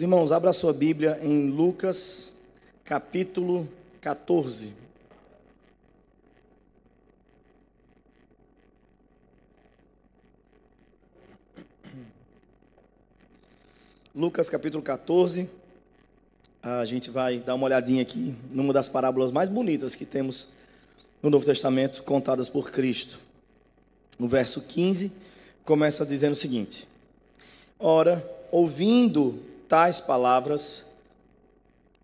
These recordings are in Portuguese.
Irmãos, abra sua Bíblia em Lucas, capítulo 14. Lucas, capítulo 14. A gente vai dar uma olhadinha aqui numa das parábolas mais bonitas que temos no Novo Testamento, contadas por Cristo. No verso 15, começa dizendo o seguinte: Ora, ouvindo tais palavras,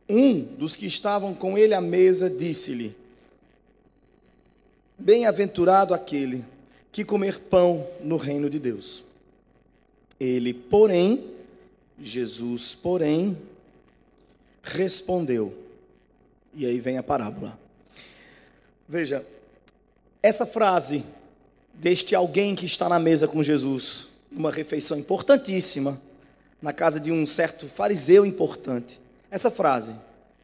um dos que estavam com ele à mesa disse-lhe: Bem-aventurado aquele que comer pão no reino de Deus. Ele, porém, Jesus, porém, respondeu. E aí vem a parábola. Veja, essa frase deste alguém que está na mesa com Jesus, uma refeição importantíssima, na casa de um certo fariseu importante. Essa frase,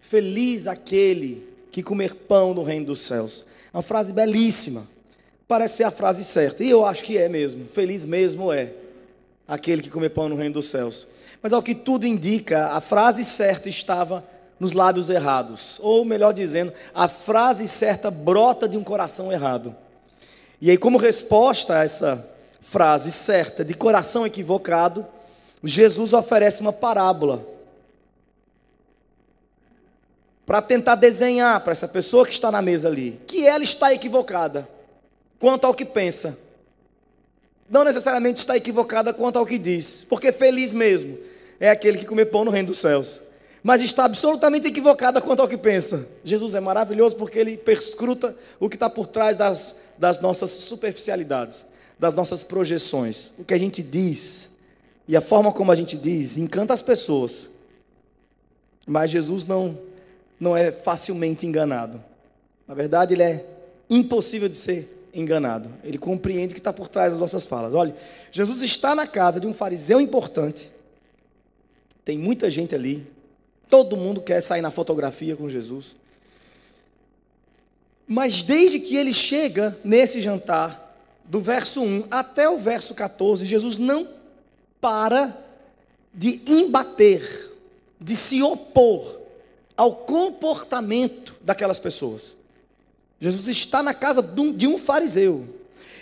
feliz aquele que comer pão no reino dos céus. É uma frase belíssima. Parece ser a frase certa. E eu acho que é mesmo. Feliz mesmo é aquele que comer pão no reino dos céus. Mas ao que tudo indica, a frase certa estava nos lábios errados. Ou melhor dizendo, a frase certa brota de um coração errado. E aí, como resposta a essa frase certa de coração equivocado, Jesus oferece uma parábola para tentar desenhar para essa pessoa que está na mesa ali que ela está equivocada quanto ao que pensa. Não necessariamente está equivocada quanto ao que diz, porque feliz mesmo é aquele que come pão no reino dos céus. Mas está absolutamente equivocada quanto ao que pensa. Jesus é maravilhoso porque ele perscruta o que está por trás das, das nossas superficialidades, das nossas projeções. O que a gente diz e a forma como a gente diz encanta as pessoas. Mas Jesus não, não é facilmente enganado. Na verdade, ele é impossível de ser enganado. Ele compreende o que está por trás das nossas falas. Olha, Jesus está na casa de um fariseu importante. Tem muita gente ali. Todo mundo quer sair na fotografia com Jesus. Mas desde que ele chega nesse jantar, do verso 1 até o verso 14, Jesus não para de embater, de se opor ao comportamento daquelas pessoas. Jesus está na casa de um fariseu.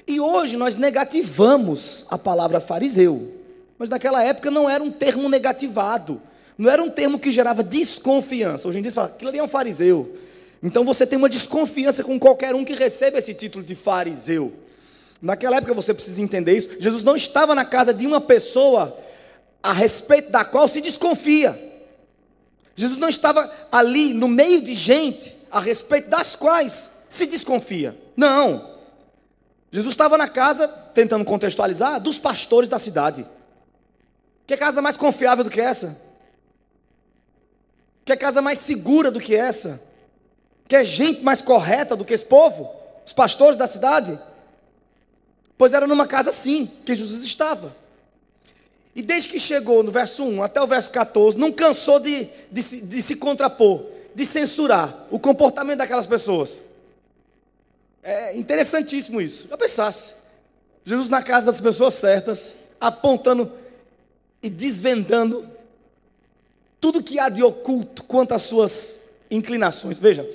E hoje nós negativamos a palavra fariseu. Mas naquela época não era um termo negativado. Não era um termo que gerava desconfiança. Hoje em dia você fala, aquilo ali é um fariseu. Então você tem uma desconfiança com qualquer um que recebe esse título de fariseu. Naquela época você precisa entender isso. Jesus não estava na casa de uma pessoa a respeito da qual se desconfia. Jesus não estava ali no meio de gente a respeito das quais se desconfia. Não. Jesus estava na casa, tentando contextualizar, dos pastores da cidade. Que casa mais confiável do que essa? Que casa mais segura do que essa? Que é gente mais correta do que esse povo? Os pastores da cidade? Pois era numa casa assim que Jesus estava. E desde que chegou no verso 1 até o verso 14, não cansou de, de, de se contrapor, de censurar o comportamento daquelas pessoas. É interessantíssimo isso. Eu pensasse, Jesus na casa das pessoas certas, apontando e desvendando tudo que há de oculto quanto às suas inclinações. Veja,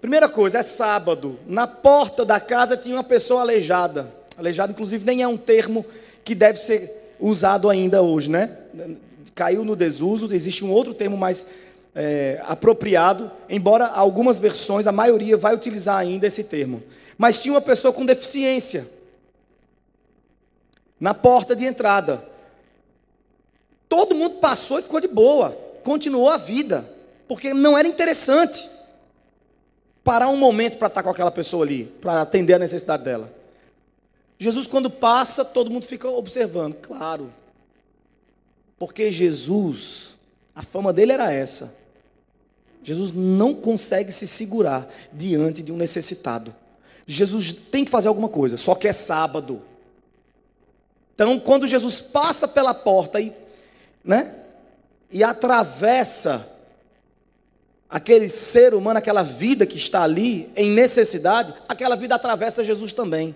primeira coisa, é sábado. Na porta da casa tinha uma pessoa aleijada. Aleijado, inclusive, nem é um termo que deve ser usado ainda hoje, né? Caiu no desuso, existe um outro termo mais é, apropriado, embora algumas versões, a maioria vai utilizar ainda esse termo. Mas tinha uma pessoa com deficiência na porta de entrada. Todo mundo passou e ficou de boa, continuou a vida, porque não era interessante parar um momento para estar com aquela pessoa ali, para atender a necessidade dela. Jesus, quando passa, todo mundo fica observando, claro. Porque Jesus, a fama dele era essa. Jesus não consegue se segurar diante de um necessitado. Jesus tem que fazer alguma coisa, só que é sábado. Então, quando Jesus passa pela porta e, né, e atravessa aquele ser humano, aquela vida que está ali em necessidade, aquela vida atravessa Jesus também.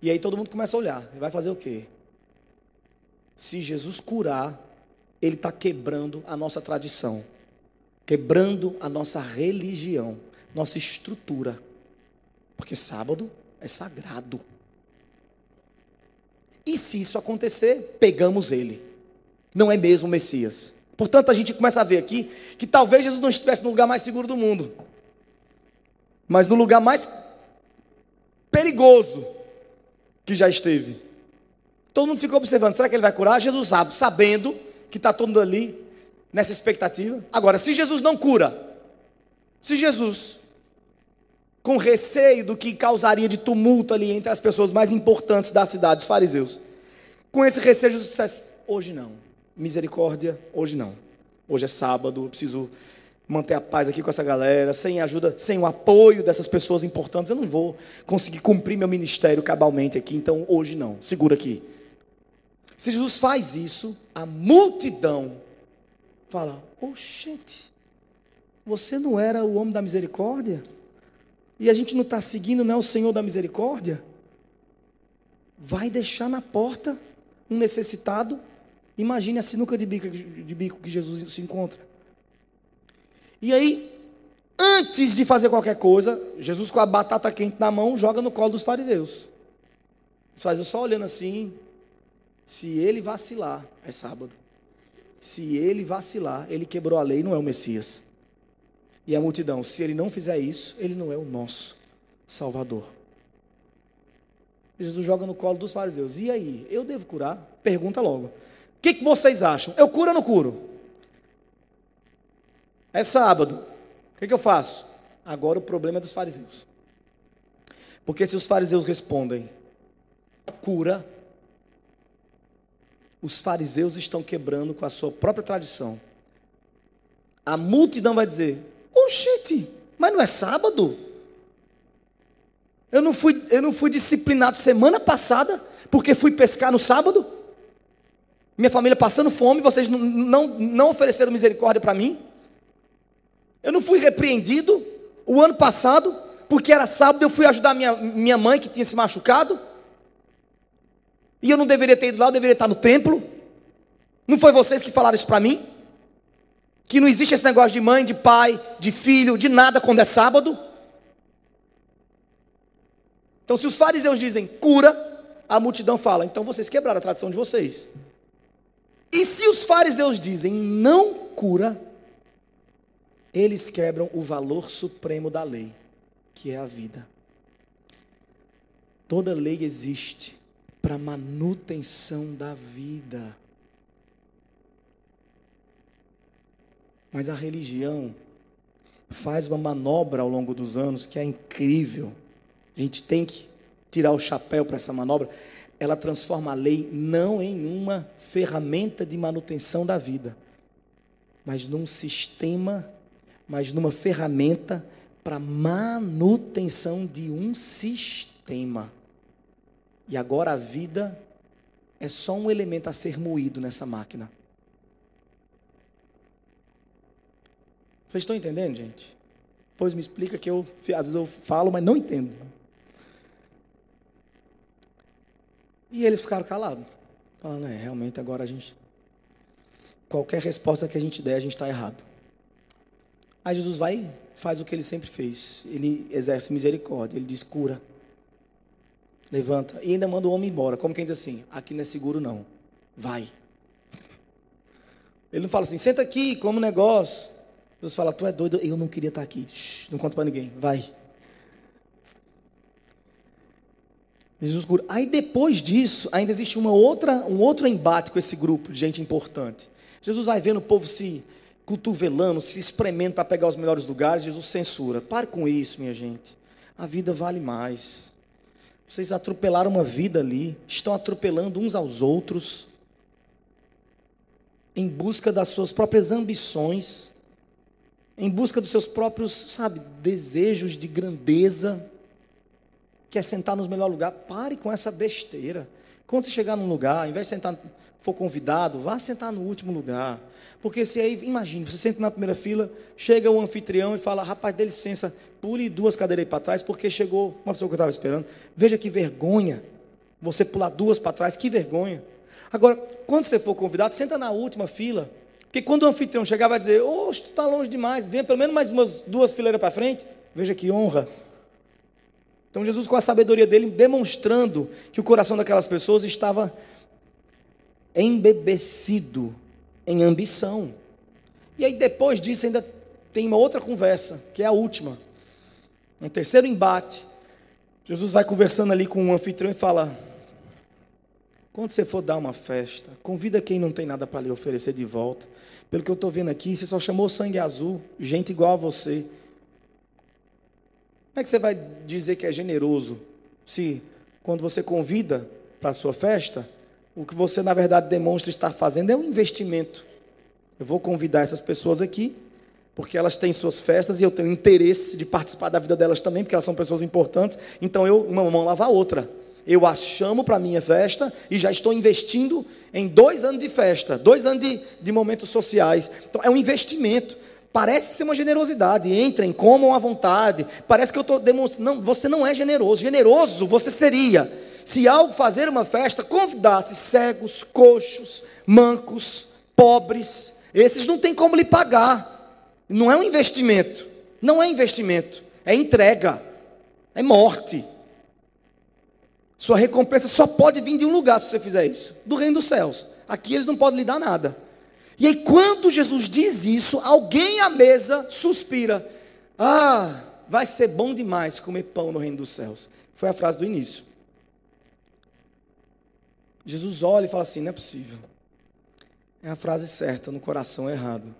E aí todo mundo começa a olhar. Ele vai fazer o quê? Se Jesus curar, ele está quebrando a nossa tradição, quebrando a nossa religião, nossa estrutura. Porque sábado é sagrado. E se isso acontecer, pegamos ele. Não é mesmo o Messias. Portanto, a gente começa a ver aqui que talvez Jesus não estivesse no lugar mais seguro do mundo, mas no lugar mais perigoso que já esteve. Todo mundo ficou observando: será que ele vai curar? Jesus sabe, sabendo que está todo mundo ali nessa expectativa. Agora, se Jesus não cura, se Jesus com receio do que causaria de tumulto ali entre as pessoas mais importantes da cidade, os fariseus. Com esse receio, Jesus disse: hoje não, misericórdia, hoje não. Hoje é sábado, eu preciso manter a paz aqui com essa galera, sem ajuda, sem o apoio dessas pessoas importantes, eu não vou conseguir cumprir meu ministério cabalmente aqui, então hoje não, segura aqui. Se Jesus faz isso, a multidão fala: Oxente, você não era o homem da misericórdia? e a gente não está seguindo não é o Senhor da misericórdia, vai deixar na porta um necessitado. Imagine a sinuca de bico, de bico que Jesus se encontra. E aí, antes de fazer qualquer coisa, Jesus com a batata quente na mão joga no colo dos fariseus. Os fariseus só olhando assim. Se ele vacilar, é sábado. Se ele vacilar, ele quebrou a lei, não é o Messias. E a multidão, se ele não fizer isso, ele não é o nosso Salvador. Jesus joga no colo dos fariseus. E aí, eu devo curar? Pergunta logo. O que, que vocês acham? Eu curo ou não curo? É sábado. O que, que eu faço? Agora o problema é dos fariseus. Porque se os fariseus respondem, cura, os fariseus estão quebrando com a sua própria tradição. A multidão vai dizer: Oxente, mas não é sábado? Eu não fui, eu não fui disciplinado semana passada porque fui pescar no sábado? Minha família passando fome, vocês não, não, não ofereceram misericórdia para mim? Eu não fui repreendido o ano passado porque era sábado eu fui ajudar minha, minha mãe que tinha se machucado? E eu não deveria ter ido lá, eu deveria estar no templo? Não foi vocês que falaram isso para mim? Que não existe esse negócio de mãe, de pai, de filho, de nada quando é sábado. Então, se os fariseus dizem cura, a multidão fala, então vocês quebraram a tradição de vocês. E se os fariseus dizem não cura, eles quebram o valor supremo da lei, que é a vida. Toda lei existe para manutenção da vida. Mas a religião faz uma manobra ao longo dos anos que é incrível. A gente tem que tirar o chapéu para essa manobra. Ela transforma a lei não em uma ferramenta de manutenção da vida, mas num sistema, mas numa ferramenta para manutenção de um sistema. E agora a vida é só um elemento a ser moído nessa máquina. Vocês estão entendendo, gente? Pois me explica que eu, às vezes eu falo, mas não entendo. E eles ficaram calados. Falando, é, realmente agora a gente. Qualquer resposta que a gente der, a gente está errado. Aí Jesus vai faz o que ele sempre fez. Ele exerce misericórdia, ele diz cura. Levanta. E ainda manda o homem embora. Como quem diz assim: aqui não é seguro, não. Vai. Ele não fala assim, senta aqui, como negócio. Deus fala, tu é doido, eu não queria estar aqui. Shhh, não conta para ninguém, vai. Jesus cura. Aí depois disso, ainda existe uma outra, um outro embate com esse grupo de gente importante. Jesus vai vendo o povo se cotovelando, se espremendo para pegar os melhores lugares. Jesus censura. Pare com isso, minha gente. A vida vale mais. Vocês atropelaram uma vida ali, estão atropelando uns aos outros, em busca das suas próprias ambições em busca dos seus próprios, sabe, desejos de grandeza, quer sentar no melhor lugar, pare com essa besteira. Quando você chegar num lugar, ao invés de sentar, for convidado, vá sentar no último lugar. Porque se aí, imagine, você senta na primeira fila, chega o anfitrião e fala, rapaz, dê licença, pule duas cadeiras para trás, porque chegou uma pessoa que eu estava esperando. Veja que vergonha, você pular duas para trás, que vergonha. Agora, quando você for convidado, senta na última fila. Porque quando o anfitrião chegar, vai dizer: Oxe, tu está longe demais, venha pelo menos mais umas duas fileiras para frente. Veja que honra. Então, Jesus, com a sabedoria dele, demonstrando que o coração daquelas pessoas estava embebecido em ambição. E aí, depois disso, ainda tem uma outra conversa, que é a última. Um terceiro embate. Jesus vai conversando ali com um anfitrião e fala: quando você for dar uma festa, convida quem não tem nada para lhe oferecer de volta. Pelo que eu estou vendo aqui, você só chamou sangue azul, gente igual a você. Como é que você vai dizer que é generoso se, quando você convida para a sua festa, o que você na verdade demonstra estar fazendo é um investimento? Eu vou convidar essas pessoas aqui, porque elas têm suas festas e eu tenho interesse de participar da vida delas também, porque elas são pessoas importantes. Então eu, uma mão lava a outra. Eu as chamo para a minha festa e já estou investindo em dois anos de festa, dois anos de, de momentos sociais. Então é um investimento. Parece ser uma generosidade. Entrem, comam à vontade. Parece que eu estou demonstrando. Não, você não é generoso. Generoso você seria se ao fazer uma festa convidasse cegos, coxos, mancos, pobres. Esses não tem como lhe pagar. Não é um investimento. Não é investimento. É entrega. É morte. Sua recompensa só pode vir de um lugar se você fizer isso do reino dos céus. Aqui eles não podem lhe dar nada. E aí, quando Jesus diz isso, alguém à mesa suspira: Ah, vai ser bom demais comer pão no reino dos céus. Foi a frase do início. Jesus olha e fala assim: Não é possível. É a frase certa no coração errado.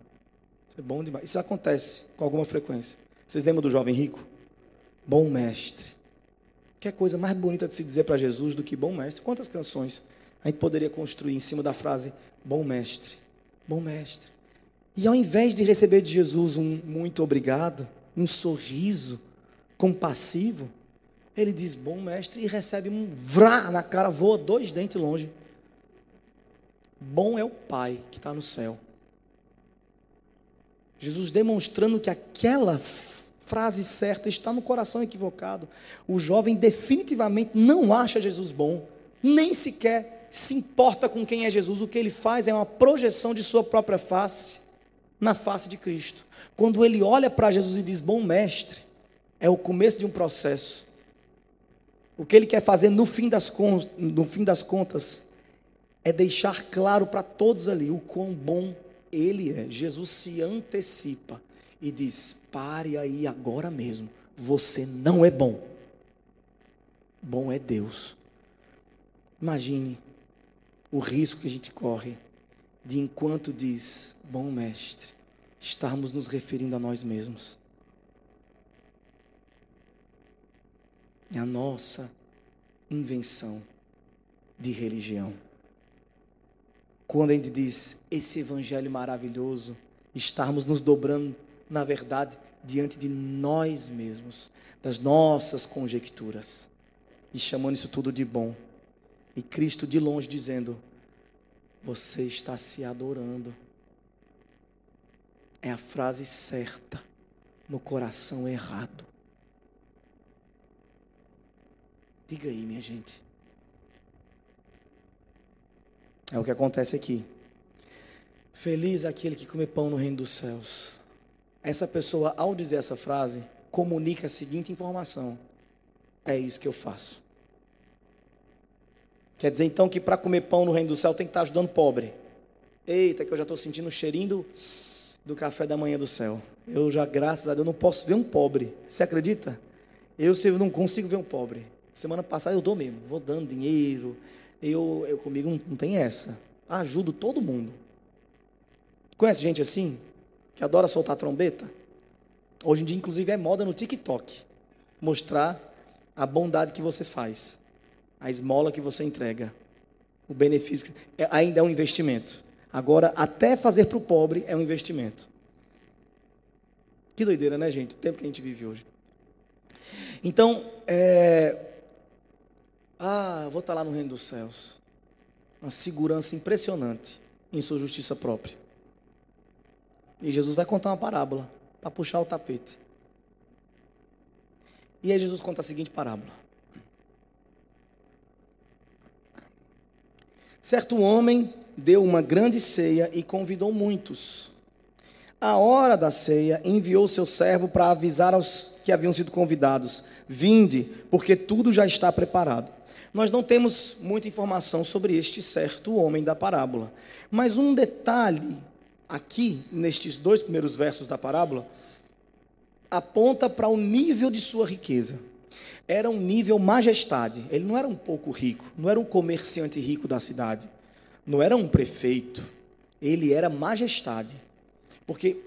Isso é bom demais. Isso acontece com alguma frequência. Vocês lembram do jovem rico? Bom mestre. Que coisa mais bonita de se dizer para Jesus do que bom mestre? Quantas canções a gente poderia construir em cima da frase bom mestre? Bom mestre. E ao invés de receber de Jesus um muito obrigado, um sorriso compassivo, ele diz bom mestre e recebe um vrá na cara, voa dois dentes longe. Bom é o Pai que está no céu. Jesus demonstrando que aquela frase certa está no coração equivocado. O jovem definitivamente não acha Jesus bom, nem sequer se importa com quem é Jesus. O que ele faz é uma projeção de sua própria face na face de Cristo. Quando ele olha para Jesus e diz: Bom mestre, é o começo de um processo. O que ele quer fazer no fim das, no fim das contas é deixar claro para todos ali o quão bom ele é. Jesus se antecipa e diz: pare aí agora mesmo, você não é bom. Bom é Deus. Imagine o risco que a gente corre de, enquanto diz, bom mestre, estarmos nos referindo a nós mesmos. É a nossa invenção de religião. Quando a gente diz esse evangelho maravilhoso, estarmos nos dobrando na verdade, diante de nós mesmos, das nossas conjecturas, e chamando isso tudo de bom. E Cristo de longe dizendo: Você está se adorando. É a frase certa no coração errado. Diga aí, minha gente. É o que acontece aqui. Feliz aquele que come pão no reino dos céus. Essa pessoa, ao dizer essa frase, comunica a seguinte informação: é isso que eu faço. Quer dizer então que para comer pão no reino do céu tem que estar ajudando pobre. Eita, que eu já estou sentindo o cheirinho do, do café da manhã do céu. Eu já, graças a Deus, não posso ver um pobre. Você acredita? Eu, eu não consigo ver um pobre. Semana passada eu dou mesmo, vou dando dinheiro. Eu, eu comigo não, não tem essa. Ajudo todo mundo. Conhece gente assim? que adora soltar trombeta. Hoje em dia, inclusive, é moda no TikTok mostrar a bondade que você faz, a esmola que você entrega, o benefício. É, ainda é um investimento. Agora, até fazer para o pobre é um investimento. Que doideira, né, gente? O tempo que a gente vive hoje. Então, é... ah, vou estar lá no reino dos céus. Uma segurança impressionante em sua justiça própria. E Jesus vai contar uma parábola para puxar o tapete. E aí Jesus conta a seguinte parábola. Certo homem deu uma grande ceia e convidou muitos. A hora da ceia, enviou seu servo para avisar aos que haviam sido convidados: Vinde, porque tudo já está preparado. Nós não temos muita informação sobre este certo homem da parábola, mas um detalhe aqui, nestes dois primeiros versos da parábola, aponta para o nível de sua riqueza. Era um nível majestade. Ele não era um pouco rico, não era um comerciante rico da cidade, não era um prefeito. Ele era majestade. Porque,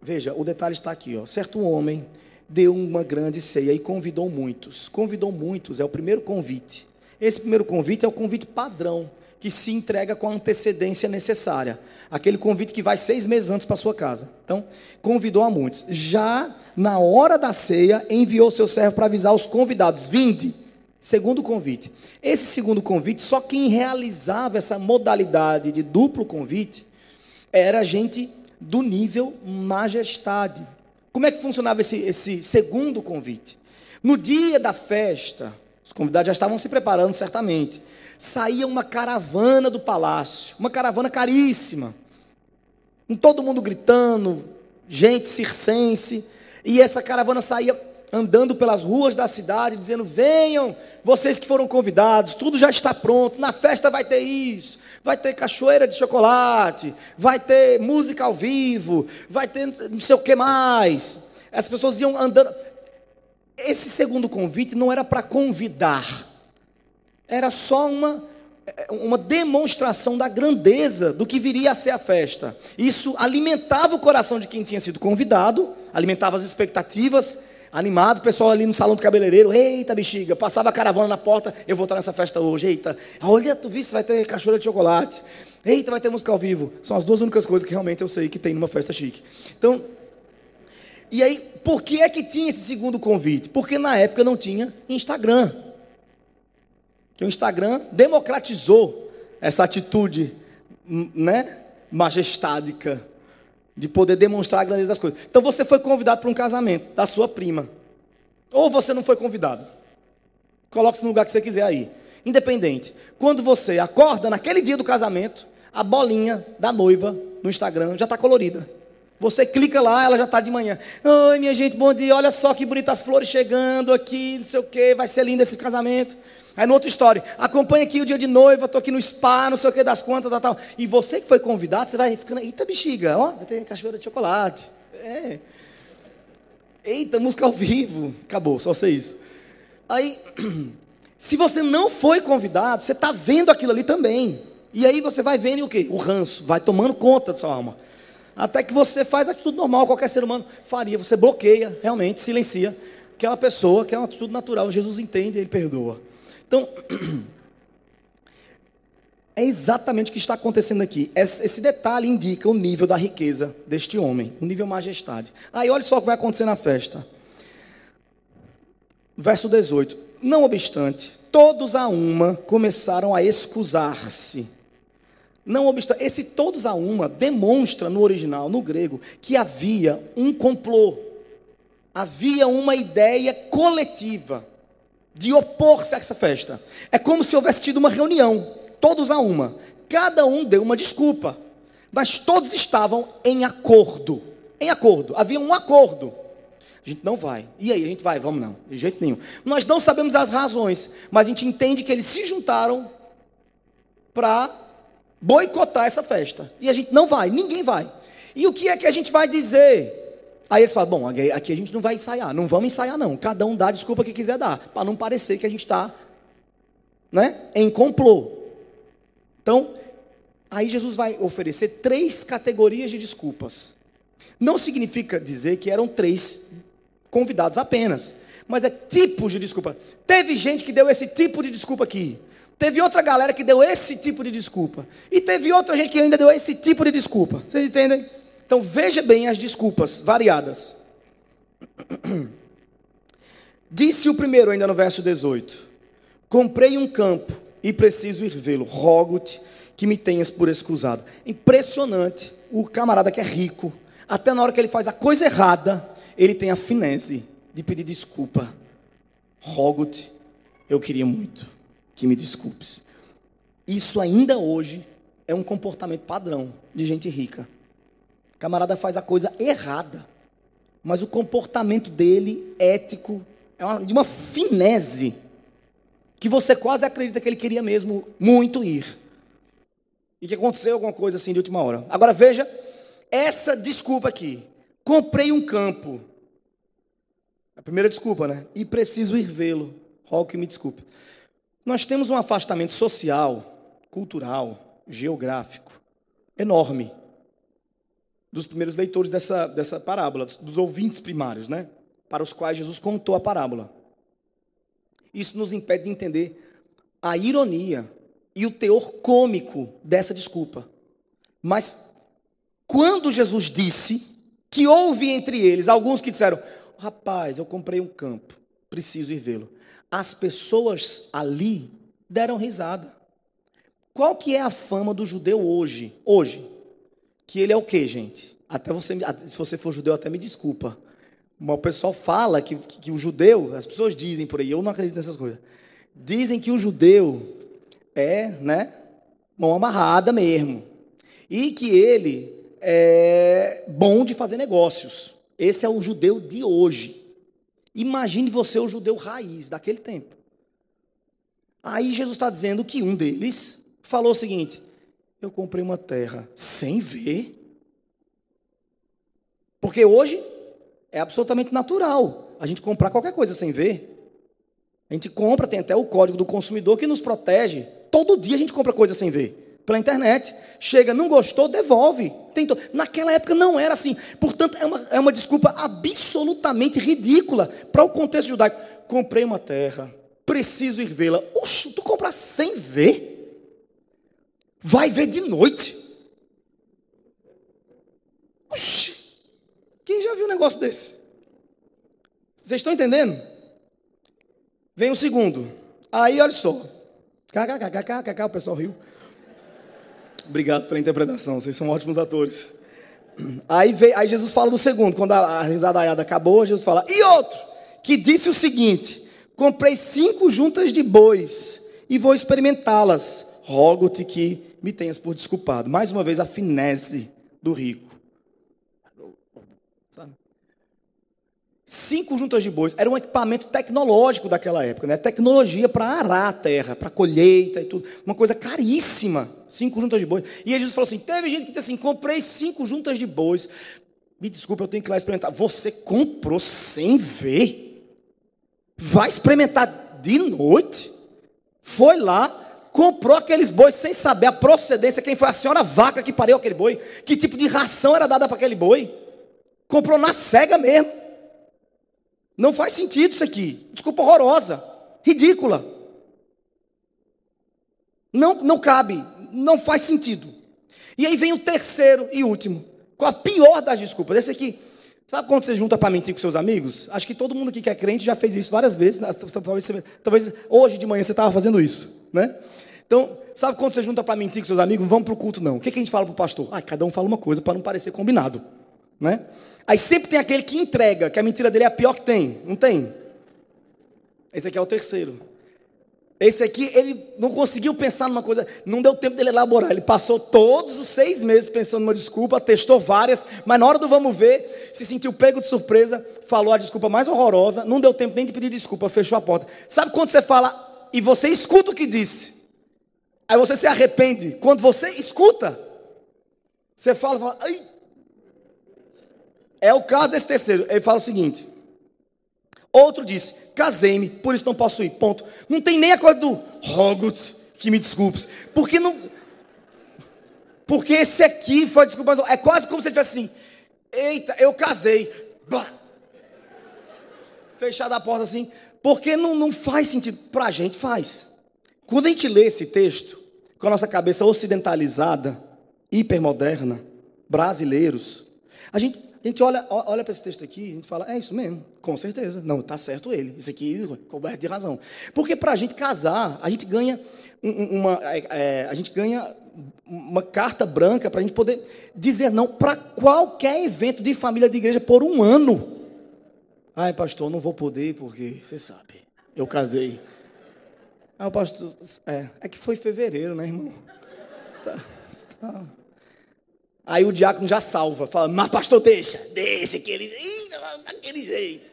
veja, o detalhe está aqui, ó. Certo homem deu uma grande ceia e convidou muitos. Convidou muitos, é o primeiro convite. Esse primeiro convite é o convite padrão, que se entrega com a antecedência necessária. Aquele convite que vai seis meses antes para sua casa. Então, convidou a muitos. Já na hora da ceia, enviou seu servo para avisar os convidados: vinde. Segundo convite. Esse segundo convite, só quem realizava essa modalidade de duplo convite era gente do nível majestade. Como é que funcionava esse, esse segundo convite? No dia da festa, os convidados já estavam se preparando certamente. Saía uma caravana do palácio, uma caravana caríssima, com todo mundo gritando, gente circense, e essa caravana saía andando pelas ruas da cidade, dizendo: Venham, vocês que foram convidados, tudo já está pronto, na festa vai ter isso, vai ter cachoeira de chocolate, vai ter música ao vivo, vai ter não sei o que mais. As pessoas iam andando. Esse segundo convite não era para convidar, era só uma, uma demonstração da grandeza do que viria a ser a festa. Isso alimentava o coração de quem tinha sido convidado, alimentava as expectativas animado, o pessoal ali no salão do cabeleireiro, eita bexiga, passava a caravana na porta, eu vou estar nessa festa hoje, eita, olha, tu viste, vai ter cachoeira de chocolate, eita, vai ter música ao vivo, são as duas únicas coisas que realmente eu sei que tem numa festa chique. Então, e aí, por que é que tinha esse segundo convite? Porque na época não tinha Instagram. Que o Instagram democratizou essa atitude, né, majestádica de poder demonstrar a grandeza das coisas. Então você foi convidado para um casamento da sua prima. Ou você não foi convidado. Coloque-se no lugar que você quiser aí. Independente. Quando você acorda naquele dia do casamento, a bolinha da noiva no Instagram já está colorida. Você clica lá, ela já está de manhã. Oi, minha gente, bom dia. Olha só que bonitas flores chegando aqui, não sei o que, vai ser lindo esse casamento. Aí no outra história, acompanha aqui o dia de noiva, estou aqui no spa, não sei o que das contas, tal, tal. E você que foi convidado, você vai ficando, eita bexiga, ó, vai ter cachoeira de chocolate. É. Eita, música ao vivo. Acabou, só sei isso. Aí, se você não foi convidado, você está vendo aquilo ali também. E aí você vai vendo o quê? O ranço, vai tomando conta da sua alma. Até que você faz a atitude normal, qualquer ser humano faria. Você bloqueia, realmente, silencia aquela pessoa, que é uma atitude natural. Jesus entende e ele perdoa. Então, é exatamente o que está acontecendo aqui. Esse detalhe indica o nível da riqueza deste homem, o nível majestade. Aí olha só o que vai acontecer na festa. Verso 18. Não obstante, todos a uma começaram a excusar-se. Não obstante, esse todos a uma demonstra no original, no grego, que havia um complô, havia uma ideia coletiva de opor-se a essa festa. É como se houvesse tido uma reunião, todos a uma. Cada um deu uma desculpa, mas todos estavam em acordo. Em acordo, havia um acordo. A gente não vai. E aí, a gente vai? Vamos não, de jeito nenhum. Nós não sabemos as razões, mas a gente entende que eles se juntaram para boicotar essa festa. E a gente não vai, ninguém vai. E o que é que a gente vai dizer? Aí eles falam: bom, aqui a gente não vai ensaiar, não vamos ensaiar, não. Cada um dá a desculpa que quiser dar, para não parecer que a gente está né, em complô. Então, aí Jesus vai oferecer três categorias de desculpas. Não significa dizer que eram três convidados apenas, mas é tipos de desculpa. Teve gente que deu esse tipo de desculpa aqui. Teve outra galera que deu esse tipo de desculpa. E teve outra gente que ainda deu esse tipo de desculpa. Vocês entendem? Então veja bem as desculpas variadas. Disse o primeiro, ainda no verso 18: Comprei um campo e preciso ir vê-lo. Rogo-te que me tenhas por excusado. Impressionante o camarada que é rico, até na hora que ele faz a coisa errada, ele tem a finese de pedir desculpa. Rogo-te, eu queria muito que me desculpes. Isso ainda hoje é um comportamento padrão de gente rica. Camarada faz a coisa errada, mas o comportamento dele, ético, é uma, de uma finese que você quase acredita que ele queria mesmo muito ir. E que aconteceu alguma coisa assim de última hora. Agora veja essa desculpa aqui. Comprei um campo. A primeira desculpa, né? E preciso ir vê-lo. Rogo que me desculpe. Nós temos um afastamento social, cultural, geográfico enorme dos primeiros leitores dessa, dessa parábola, dos ouvintes primários, né? Para os quais Jesus contou a parábola. Isso nos impede de entender a ironia e o teor cômico dessa desculpa. Mas quando Jesus disse que houve entre eles alguns que disseram: Rapaz, eu comprei um campo, preciso ir vê-lo. As pessoas ali deram risada. Qual que é a fama do judeu hoje? Hoje. Que ele é o quê, gente? Até você, se você for judeu, até me desculpa. Mas o pessoal fala que, que, que o judeu, as pessoas dizem por aí, eu não acredito nessas coisas. Dizem que o judeu é, né, mão amarrada mesmo. E que ele é bom de fazer negócios. Esse é o judeu de hoje. Imagine você o judeu raiz daquele tempo. Aí Jesus está dizendo que um deles falou o seguinte: Eu comprei uma terra sem ver. Porque hoje é absolutamente natural a gente comprar qualquer coisa sem ver. A gente compra, tem até o código do consumidor que nos protege. Todo dia a gente compra coisa sem ver. Pela internet. Chega, não gostou, devolve. Tentou. Naquela época não era assim. Portanto, é uma, é uma desculpa absolutamente ridícula para o contexto judaico. Comprei uma terra, preciso ir vê-la. Oxe, tu compras sem ver? Vai ver de noite. Oxe, quem já viu um negócio desse? Vocês estão entendendo? Vem o segundo. Aí, olha só. KKKKKK, o pessoal riu. Obrigado pela interpretação, vocês são ótimos atores. Aí, veio, aí Jesus fala do segundo, quando a, a risadaiada acabou, Jesus fala, e outro, que disse o seguinte: comprei cinco juntas de bois e vou experimentá-las. Rogo-te que me tenhas por desculpado. Mais uma vez, a finesse do rico. Cinco juntas de bois. Era um equipamento tecnológico daquela época, né? Tecnologia para arar a terra, para colheita e tudo. Uma coisa caríssima. Cinco juntas de bois. E Jesus falou assim: teve gente que disse assim: comprei cinco juntas de bois. Me desculpe, eu tenho que ir lá experimentar. Você comprou sem ver? Vai experimentar de noite? Foi lá, comprou aqueles bois sem saber a procedência, quem foi a senhora vaca que pariu aquele boi, que tipo de ração era dada para aquele boi. Comprou na cega mesmo. Não faz sentido isso aqui. Desculpa horrorosa, ridícula. Não, não cabe, não faz sentido. E aí vem o terceiro e último, com a pior das desculpas. Esse aqui, sabe quando você junta para mentir com seus amigos? Acho que todo mundo aqui que é crente já fez isso várias vezes. Talvez, talvez hoje de manhã você estava fazendo isso, né? Então, sabe quando você junta para mentir com seus amigos? Vamos para o culto, não. O que, que a gente fala para o pastor? Ah, cada um fala uma coisa para não parecer combinado. Né? Aí sempre tem aquele que entrega, que a mentira dele é a pior que tem. Não tem? Esse aqui é o terceiro. Esse aqui, ele não conseguiu pensar numa coisa, não deu tempo dele elaborar. Ele passou todos os seis meses pensando numa desculpa, testou várias, mas na hora do vamos ver, se sentiu pego de surpresa, falou a desculpa mais horrorosa, não deu tempo nem de pedir desculpa, fechou a porta. Sabe quando você fala e você escuta o que disse? Aí você se arrepende. Quando você escuta, você fala, fala ai, é o caso desse terceiro. Ele fala o seguinte: outro disse, casei-me, por isso não posso ir. Ponto. Não tem nem a coisa do rogo que me desculpes. Porque não. Porque esse aqui foi desculpa. É quase como se ele tivesse assim: eita, eu casei. Bah. Fechada a porta assim. Porque não, não faz sentido. Para a gente faz. Quando a gente lê esse texto, com a nossa cabeça ocidentalizada, hipermoderna, brasileiros, a gente a gente olha, olha para esse texto aqui, a gente fala, é isso mesmo, com certeza. Não, está certo ele. Isso aqui coberto de razão. Porque para a gente casar, a gente ganha uma, é, é, a gente ganha uma carta branca para a gente poder dizer não para qualquer evento de família de igreja por um ano. Ai, pastor, não vou poder porque você sabe, eu casei. Aí o pastor, é, é que foi fevereiro, né, irmão? Tá, tá. Aí o diácono já salva, fala, mas pastor, deixa, deixa que ele, daquele jeito.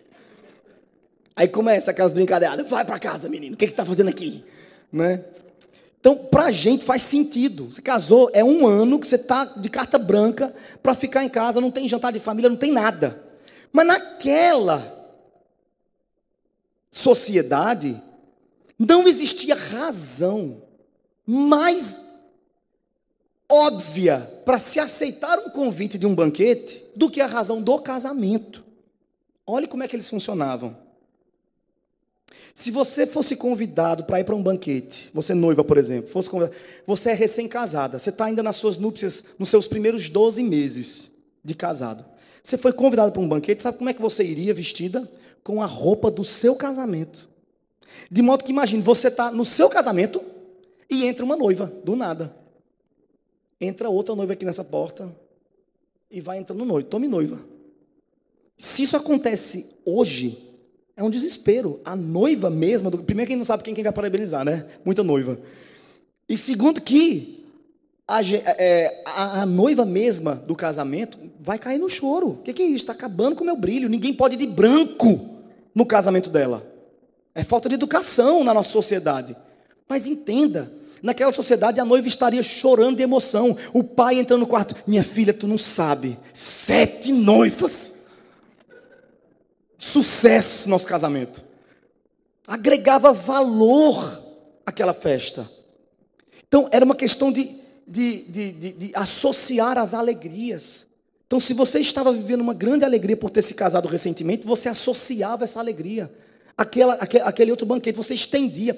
Aí começa aquelas brincadeiras, vai para casa, menino, o que, que você está fazendo aqui? Né? Então, para a gente faz sentido. Você casou, é um ano que você está de carta branca para ficar em casa, não tem jantar de família, não tem nada. Mas naquela sociedade, não existia razão mais óbvia para se aceitar um convite de um banquete do que a razão do casamento. Olhe como é que eles funcionavam. Se você fosse convidado para ir para um banquete, você noiva, por exemplo, fosse você é recém-casada, você está ainda nas suas núpcias, nos seus primeiros 12 meses de casado. Você foi convidado para um banquete, sabe como é que você iria vestida? Com a roupa do seu casamento. De modo que imagine, você está no seu casamento e entra uma noiva, do nada. Entra outra noiva aqui nessa porta e vai entrando noiva. Tome noiva. Se isso acontece hoje, é um desespero. A noiva mesma, do, primeiro quem não sabe quem, quem vai parabenizar, né? Muita noiva. E segundo que a, é, a, a, noiva mesma do casamento vai cair no choro. O que, que é isso? Está acabando com o meu brilho. Ninguém pode ir de branco no casamento dela. É falta de educação na nossa sociedade. Mas entenda, naquela sociedade a noiva estaria chorando de emoção. O pai entrando no quarto, minha filha, tu não sabe, sete noivas sucesso nosso casamento. Agregava valor àquela festa. Então, era uma questão de, de, de, de, de associar as alegrias. Então, se você estava vivendo uma grande alegria por ter se casado recentemente, você associava essa alegria. Aquela, aquele, aquele outro banquete, você estendia.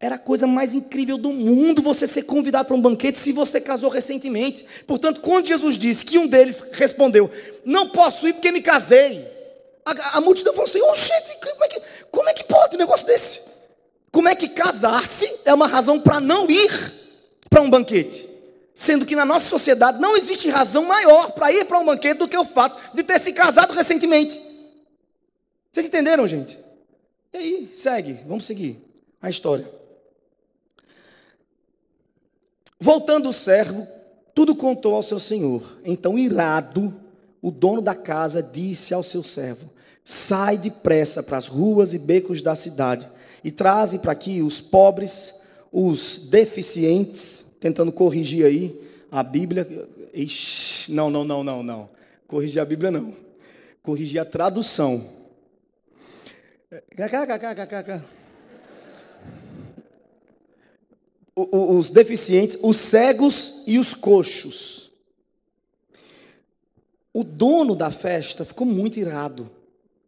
Era a coisa mais incrível do mundo você ser convidado para um banquete se você casou recentemente. Portanto, quando Jesus disse que um deles respondeu: Não posso ir porque me casei. A, a multidão falou assim: oh, gente, como é, que, como é que pode um negócio desse? Como é que casar-se é uma razão para não ir para um banquete? Sendo que na nossa sociedade não existe razão maior para ir para um banquete do que o fato de ter se casado recentemente. Vocês entenderam, gente? E aí, segue, vamos seguir a história. Voltando o servo, tudo contou ao seu senhor. Então, irado, o dono da casa disse ao seu servo: Sai depressa para as ruas e becos da cidade e traze para aqui os pobres, os deficientes, tentando corrigir aí a Bíblia. Ixi, não, não, não, não, não. Corrigir a Bíblia não. Corrigir a tradução. Os deficientes, os cegos e os coxos. O dono da festa ficou muito irado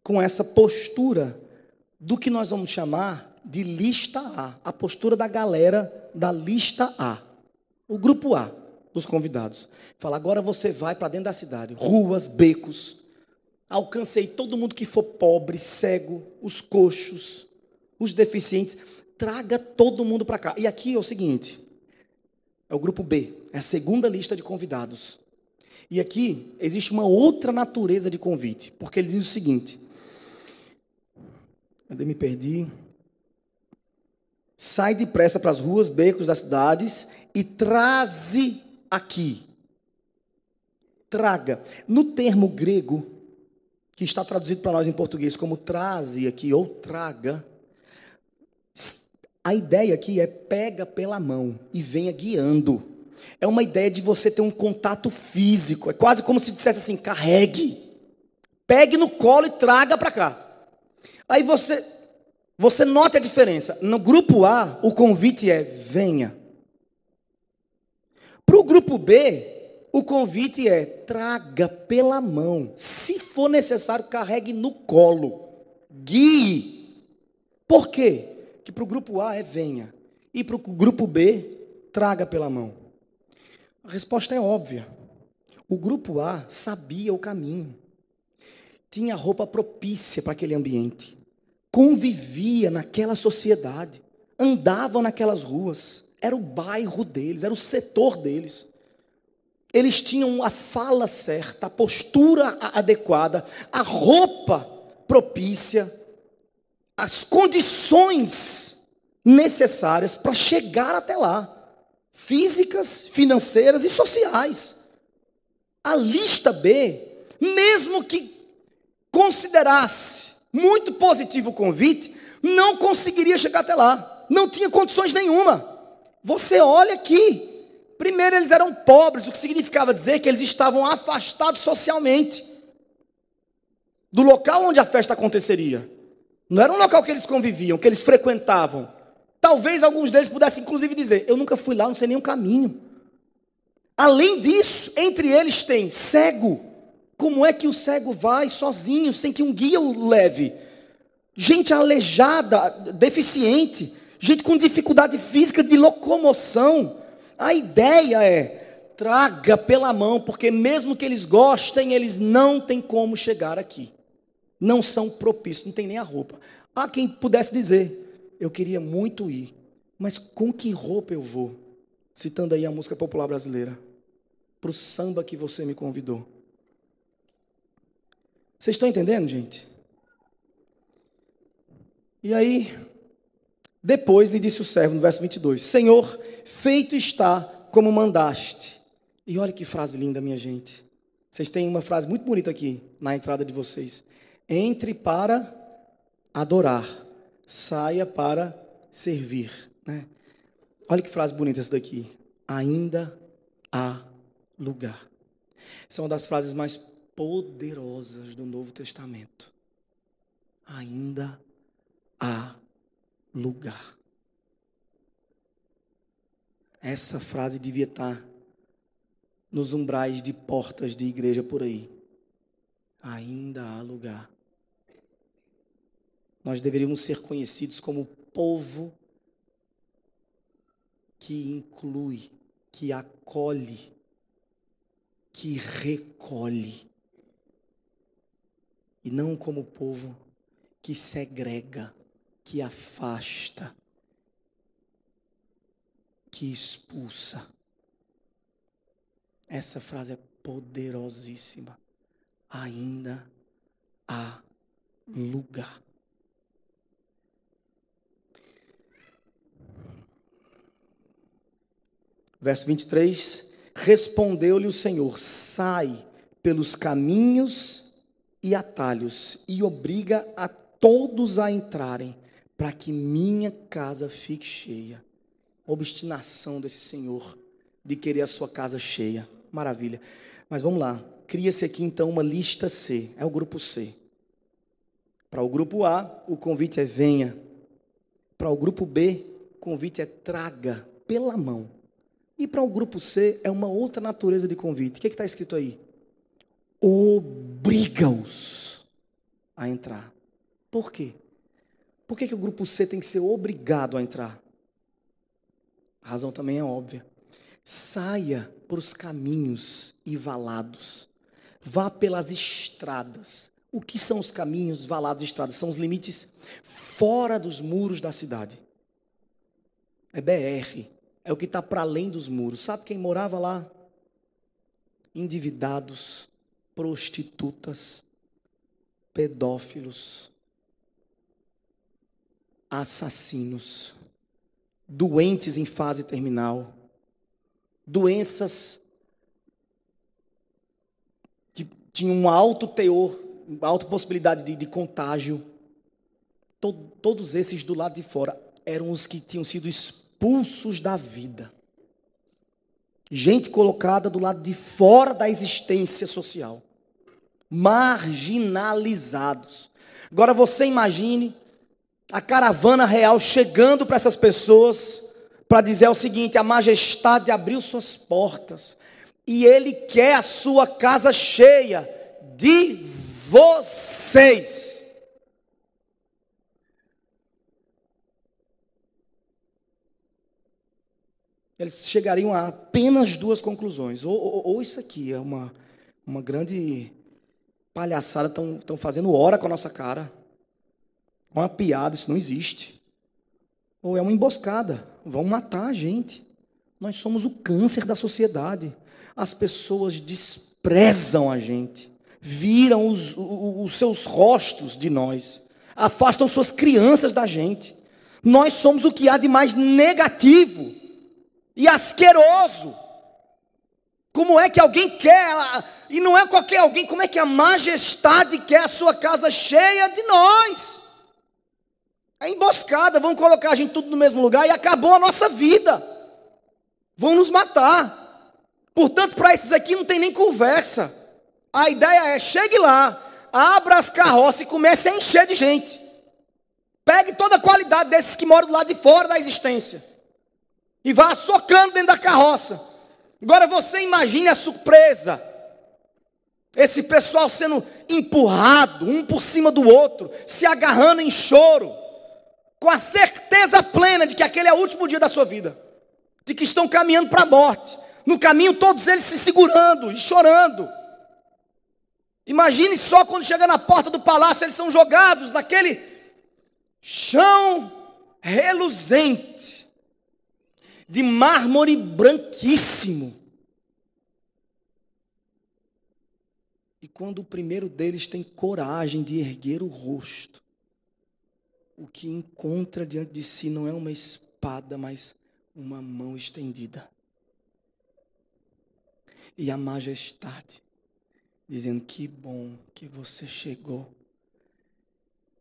com essa postura do que nós vamos chamar de lista A, a postura da galera da lista A, o grupo A dos convidados. Fala, agora você vai para dentro da cidade, ruas, becos. Alcancei todo mundo que for pobre, cego, os coxos, os deficientes. Traga todo mundo para cá. E aqui é o seguinte: é o grupo B, é a segunda lista de convidados. E aqui existe uma outra natureza de convite, porque ele diz o seguinte: Cadê me perdi? Sai depressa para as ruas, becos das cidades e traze aqui. Traga. No termo grego, que está traduzido para nós em português como traze aqui ou traga, a ideia aqui é pega pela mão e venha guiando. É uma ideia de você ter um contato físico. É quase como se dissesse assim: carregue. Pegue no colo e traga para cá. Aí você, você nota a diferença. No grupo A, o convite é venha. Para o grupo B, o convite é traga pela mão. Se for necessário, carregue no colo. Guie. Por quê? Que para o grupo A é venha. E para o grupo B, traga pela mão. A resposta é óbvia. O grupo A sabia o caminho, tinha roupa propícia para aquele ambiente, convivia naquela sociedade, andava naquelas ruas, era o bairro deles, era o setor deles. Eles tinham a fala certa, a postura adequada, a roupa propícia, as condições necessárias para chegar até lá físicas, financeiras e sociais. A lista B, mesmo que considerasse muito positivo o convite, não conseguiria chegar até lá. Não tinha condições nenhuma. Você olha aqui. Primeiro, eles eram pobres, o que significava dizer que eles estavam afastados socialmente do local onde a festa aconteceria. Não era um local que eles conviviam, que eles frequentavam. Talvez alguns deles pudessem, inclusive, dizer: Eu nunca fui lá, não sei nem o caminho. Além disso, entre eles tem cego. Como é que o cego vai sozinho, sem que um guia o leve? Gente aleijada, deficiente, gente com dificuldade física de locomoção. A ideia é: traga pela mão, porque mesmo que eles gostem, eles não têm como chegar aqui. Não são propícios, não tem nem a roupa. Há quem pudesse dizer: eu queria muito ir, mas com que roupa eu vou? Citando aí a música popular brasileira, para o samba que você me convidou. Vocês estão entendendo, gente? E aí, depois lhe disse o servo, no verso 22, Senhor, feito está como mandaste. E olha que frase linda, minha gente. Vocês têm uma frase muito bonita aqui na entrada de vocês. Entre para adorar saia para servir. Né? Olha que frase bonita essa daqui. Ainda há lugar. Essa é uma das frases mais poderosas do Novo Testamento. Ainda há lugar. Essa frase devia estar nos umbrais de portas de igreja por aí. Ainda há lugar nós deveríamos ser conhecidos como povo que inclui, que acolhe, que recolhe. E não como povo que segrega, que afasta, que expulsa. Essa frase é poderosíssima. Ainda há lugar. Verso 23: Respondeu-lhe o Senhor: Sai pelos caminhos e atalhos, e obriga a todos a entrarem, para que minha casa fique cheia. Obstinação desse Senhor de querer a sua casa cheia. Maravilha. Mas vamos lá. Cria-se aqui então uma lista C. É o grupo C. Para o grupo A, o convite é venha. Para o grupo B, o convite é traga pela mão. E para o grupo C é uma outra natureza de convite. O que é está escrito aí? Obriga-os a entrar. Por quê? Por que, que o grupo C tem que ser obrigado a entrar? A razão também é óbvia. Saia para os caminhos e valados. Vá pelas estradas. O que são os caminhos, valados e estradas? São os limites fora dos muros da cidade. É BR, é o que está para além dos muros. Sabe quem morava lá? Endividados, prostitutas, pedófilos, assassinos, doentes em fase terminal, doenças que tinham um alto teor, uma alta possibilidade de, de contágio. Todo, todos esses do lado de fora eram os que tinham sido expulsos da vida. Gente colocada do lado de fora da existência social. Marginalizados. Agora você imagine a caravana real chegando para essas pessoas para dizer o seguinte: a majestade abriu suas portas e ele quer a sua casa cheia de vocês. eles chegariam a apenas duas conclusões. Ou, ou, ou isso aqui é uma, uma grande palhaçada, estão fazendo hora com a nossa cara. É uma piada, isso não existe. Ou é uma emboscada, vão matar a gente. Nós somos o câncer da sociedade. As pessoas desprezam a gente, viram os, os seus rostos de nós, afastam suas crianças da gente. Nós somos o que há de mais negativo e asqueroso. Como é que alguém quer, e não é qualquer alguém, como é que a majestade quer a sua casa cheia de nós? É emboscada, vão colocar a gente tudo no mesmo lugar e acabou a nossa vida. Vão nos matar. Portanto, para esses aqui não tem nem conversa. A ideia é: chegue lá, abra as carroças e comece a encher de gente. Pegue toda a qualidade desses que moram do lado de fora da existência. E vá socando dentro da carroça. Agora você imagine a surpresa. Esse pessoal sendo empurrado, um por cima do outro, se agarrando em choro, com a certeza plena de que aquele é o último dia da sua vida, de que estão caminhando para a morte. No caminho, todos eles se segurando e chorando. Imagine só quando chega na porta do palácio, eles são jogados naquele chão reluzente, de mármore branquíssimo. E quando o primeiro deles tem coragem de erguer o rosto, o que encontra diante de si não é uma espada, mas uma mão estendida e a majestade, dizendo: Que bom que você chegou.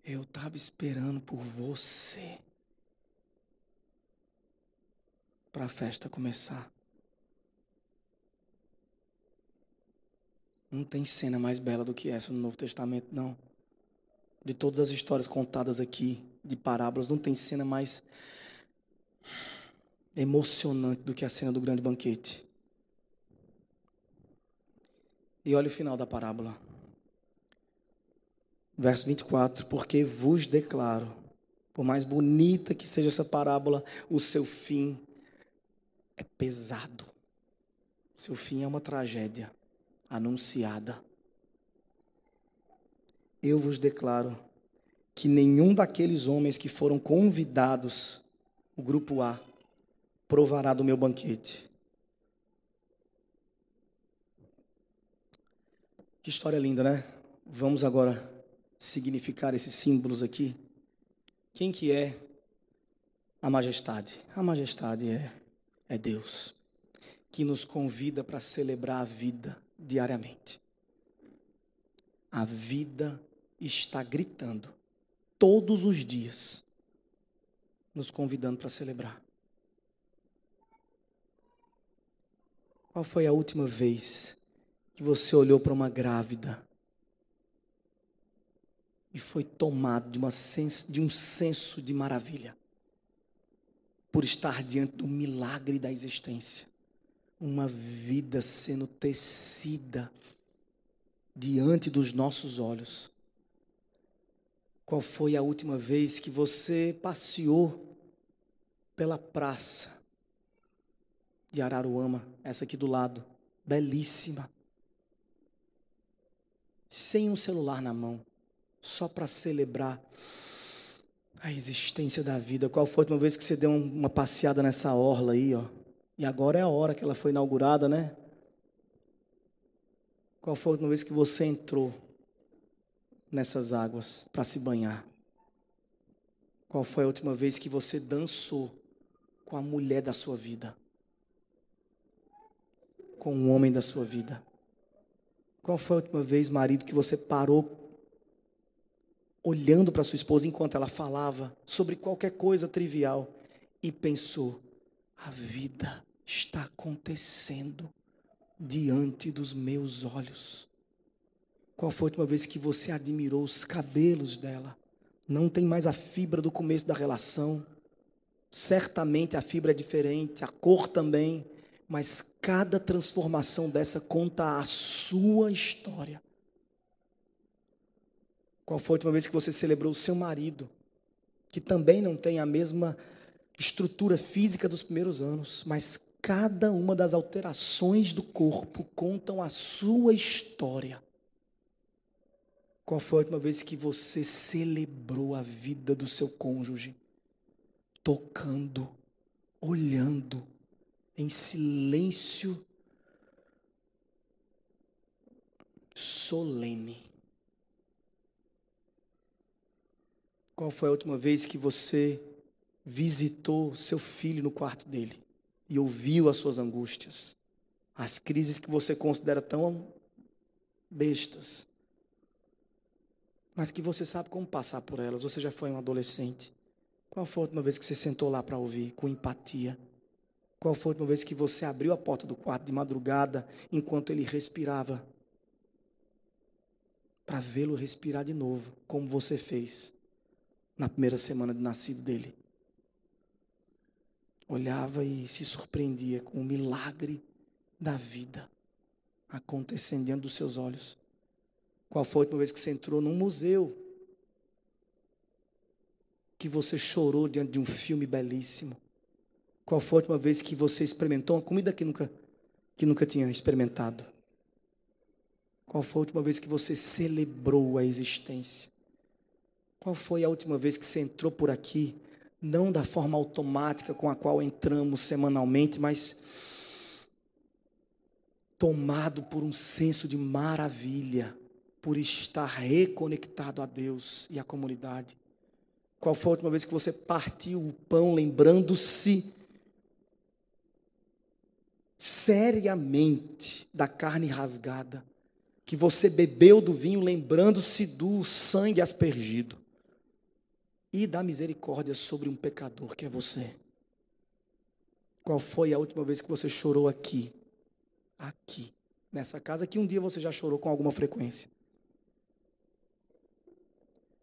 Eu estava esperando por você para a festa começar. Não tem cena mais bela do que essa no Novo Testamento, não. De todas as histórias contadas aqui, de parábolas, não tem cena mais emocionante do que a cena do grande banquete. E olha o final da parábola. Verso 24: Porque vos declaro, por mais bonita que seja essa parábola, o seu fim é pesado. Seu fim é uma tragédia anunciada. Eu vos declaro que nenhum daqueles homens que foram convidados, o grupo A, provará do meu banquete. Que história linda, né? Vamos agora significar esses símbolos aqui. Quem que é a majestade? A majestade é, é Deus, que nos convida para celebrar a vida diariamente. A vida está gritando todos os dias, nos convidando para celebrar. Qual foi a última vez que você olhou para uma grávida e foi tomado de, uma senso, de um senso de maravilha por estar diante do milagre da existência. Uma vida sendo tecida diante dos nossos olhos. Qual foi a última vez que você passeou pela praça de Araruama, essa aqui do lado, belíssima, sem um celular na mão, só para celebrar a existência da vida. Qual foi a última vez que você deu uma passeada nessa orla aí, ó? E agora é a hora que ela foi inaugurada, né? Qual foi a última vez que você entrou nessas águas para se banhar? Qual foi a última vez que você dançou com a mulher da sua vida? Com o homem da sua vida? Qual foi a última vez, marido, que você parou olhando para sua esposa enquanto ela falava sobre qualquer coisa trivial e pensou: a vida está acontecendo diante dos meus olhos? Qual foi a última vez que você admirou os cabelos dela? Não tem mais a fibra do começo da relação. Certamente a fibra é diferente, a cor também, mas cada transformação dessa conta a sua história. Qual foi a última vez que você celebrou o seu marido, que também não tem a mesma estrutura física dos primeiros anos, mas cada uma das alterações do corpo contam a sua história. Qual foi a última vez que você celebrou a vida do seu cônjuge? Tocando, olhando, em silêncio solene. Qual foi a última vez que você visitou seu filho no quarto dele e ouviu as suas angústias, as crises que você considera tão bestas, mas que você sabe como passar por elas. Você já foi um adolescente. Qual foi a última vez que você sentou lá para ouvir com empatia? Qual foi a última vez que você abriu a porta do quarto de madrugada enquanto ele respirava? Para vê-lo respirar de novo, como você fez na primeira semana de nascido dele. Olhava e se surpreendia com o milagre da vida acontecendo diante dos seus olhos. Qual foi a última vez que você entrou num museu? Que você chorou diante de um filme belíssimo? Qual foi a última vez que você experimentou uma comida que nunca, que nunca tinha experimentado? Qual foi a última vez que você celebrou a existência? Qual foi a última vez que você entrou por aqui, não da forma automática com a qual entramos semanalmente, mas tomado por um senso de maravilha, por estar reconectado a Deus e à comunidade? Qual foi a última vez que você partiu o pão lembrando-se seriamente da carne rasgada? Que você bebeu do vinho lembrando-se do sangue aspergido? E da misericórdia sobre um pecador que é você? Qual foi a última vez que você chorou aqui? Aqui, nessa casa que um dia você já chorou com alguma frequência.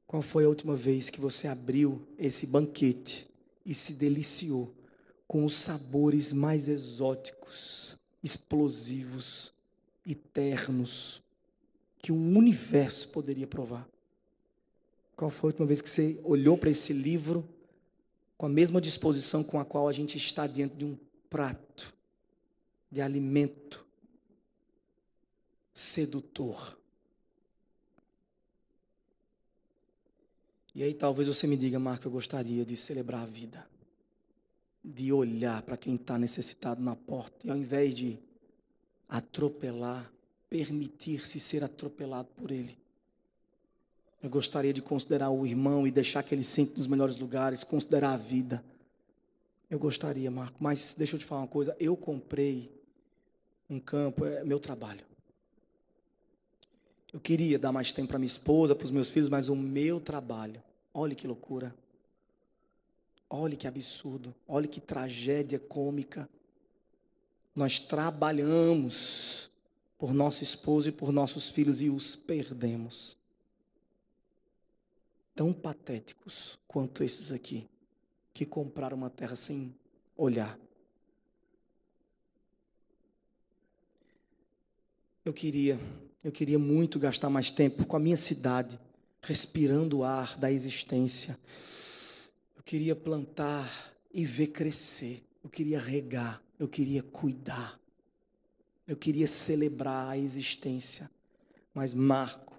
Qual foi a última vez que você abriu esse banquete e se deliciou com os sabores mais exóticos, explosivos e ternos que o universo poderia provar? Qual foi a última vez que você olhou para esse livro com a mesma disposição com a qual a gente está diante de um prato de alimento sedutor? E aí talvez você me diga, Marco, eu gostaria de celebrar a vida, de olhar para quem está necessitado na porta, e ao invés de atropelar, permitir-se ser atropelado por ele. Eu gostaria de considerar o irmão e deixar que ele sente nos melhores lugares, considerar a vida. Eu gostaria, Marco, mas deixa eu te falar uma coisa, eu comprei um campo, é meu trabalho. Eu queria dar mais tempo para minha esposa, para os meus filhos, mas o meu trabalho, olhe que loucura. Olhe que absurdo, olhe que tragédia cômica. Nós trabalhamos por nossa esposa e por nossos filhos e os perdemos. Tão patéticos quanto esses aqui, que compraram uma terra sem olhar. Eu queria eu queria muito gastar mais tempo com a minha cidade, respirando o ar da existência. Eu queria plantar e ver crescer. Eu queria regar. Eu queria cuidar. Eu queria celebrar a existência. Mas, Marco,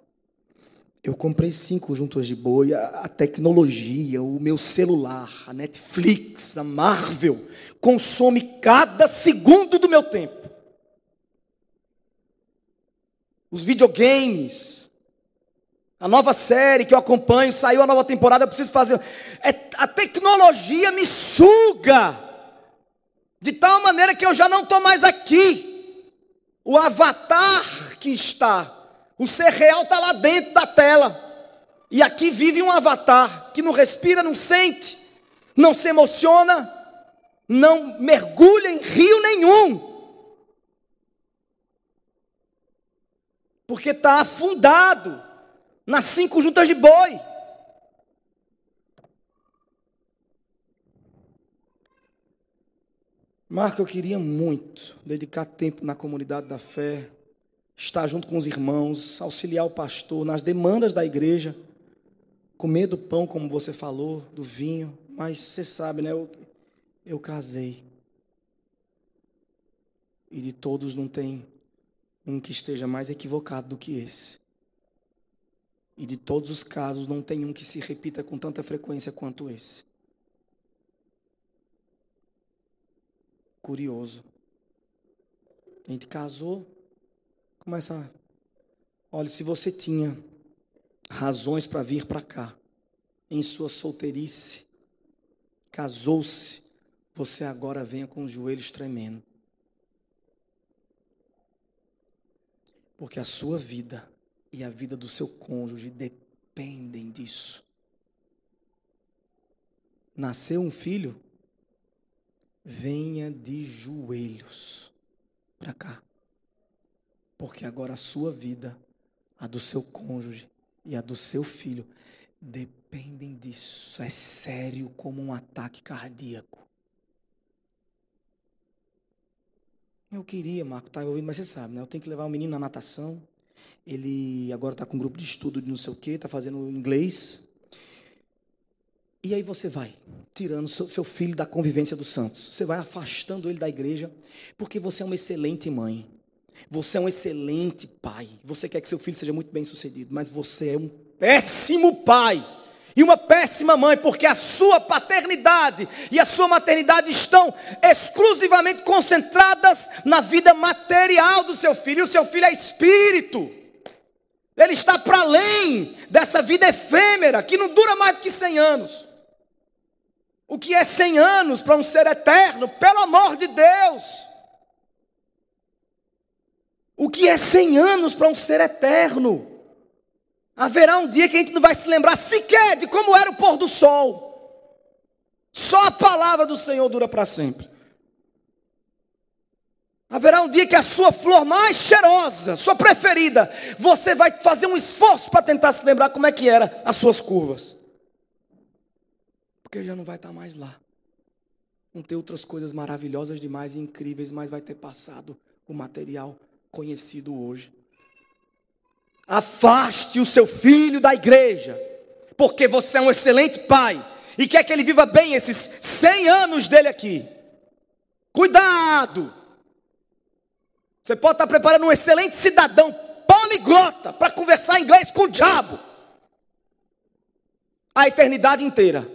eu comprei cinco juntas de boi, a, a, tecnologia, o meu celular, a Netflix, a Marvel, consome cada segundo do meu tempo. os videogames, a nova série que eu acompanho, saiu a nova temporada, eu preciso fazer. É, a tecnologia me suga, de tal maneira que eu já não estou mais aqui. O avatar que está, o ser real está lá dentro da tela. E aqui vive um avatar que não respira, não sente, não se emociona, não mergulha em rio nenhum. porque está afundado nas cinco juntas de boi. Marco, eu queria muito dedicar tempo na comunidade da fé, estar junto com os irmãos, auxiliar o pastor nas demandas da igreja, comer do pão, como você falou, do vinho, mas você sabe, né? Eu, eu casei. E de todos não tem um que esteja mais equivocado do que esse. E de todos os casos, não tem um que se repita com tanta frequência quanto esse. Curioso. A gente casou, começa. Olha, se você tinha razões para vir para cá, em sua solteirice, casou-se, você agora venha com os joelhos tremendo. Porque a sua vida e a vida do seu cônjuge dependem disso. Nasceu um filho? Venha de joelhos para cá. Porque agora a sua vida, a do seu cônjuge e a do seu filho dependem disso. É sério como um ataque cardíaco. Eu queria, Marco, tá ouvindo, mas você sabe, né? Eu tenho que levar o menino na natação. Ele agora está com um grupo de estudo de não sei o quê, está fazendo inglês. E aí você vai tirando seu filho da convivência dos santos. Você vai afastando ele da igreja, porque você é uma excelente mãe. Você é um excelente pai. Você quer que seu filho seja muito bem sucedido, mas você é um péssimo pai e uma péssima mãe, porque a sua paternidade e a sua maternidade estão exclusivamente concentradas na vida material do seu filho. E o seu filho é espírito. Ele está para além dessa vida efêmera, que não dura mais do que 100 anos. O que é 100 anos para um ser eterno? Pelo amor de Deus. O que é 100 anos para um ser eterno? Haverá um dia que a gente não vai se lembrar sequer de como era o pôr do sol. Só a palavra do Senhor dura para sempre. Haverá um dia que a sua flor mais cheirosa, sua preferida, você vai fazer um esforço para tentar se lembrar como é que era as suas curvas. Porque já não vai estar mais lá. Vão ter outras coisas maravilhosas demais e incríveis, mas vai ter passado o material conhecido hoje. Afaste o seu filho da igreja, porque você é um excelente pai e quer que ele viva bem esses 100 anos dele aqui. Cuidado! Você pode estar preparando um excelente cidadão poliglota para conversar inglês com o diabo a eternidade inteira.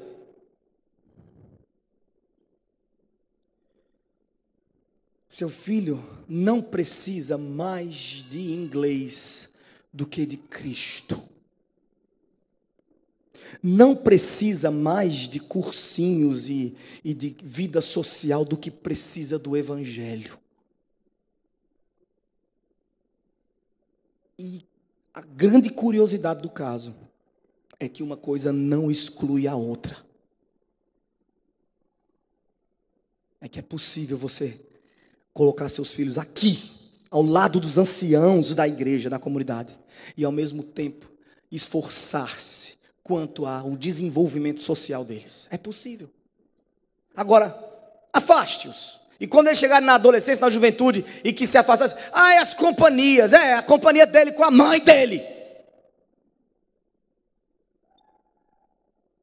Seu filho não precisa mais de inglês do que de Cristo. Não precisa mais de cursinhos e, e de vida social do que precisa do Evangelho. E a grande curiosidade do caso é que uma coisa não exclui a outra. É que é possível você colocar seus filhos aqui ao lado dos anciãos da igreja, da comunidade, e ao mesmo tempo esforçar-se quanto ao desenvolvimento social deles. É possível. Agora, afaste-os. E quando eles chegarem na adolescência, na juventude, e que se afastassem, ah, as companhias, é, a companhia dele com a mãe dele.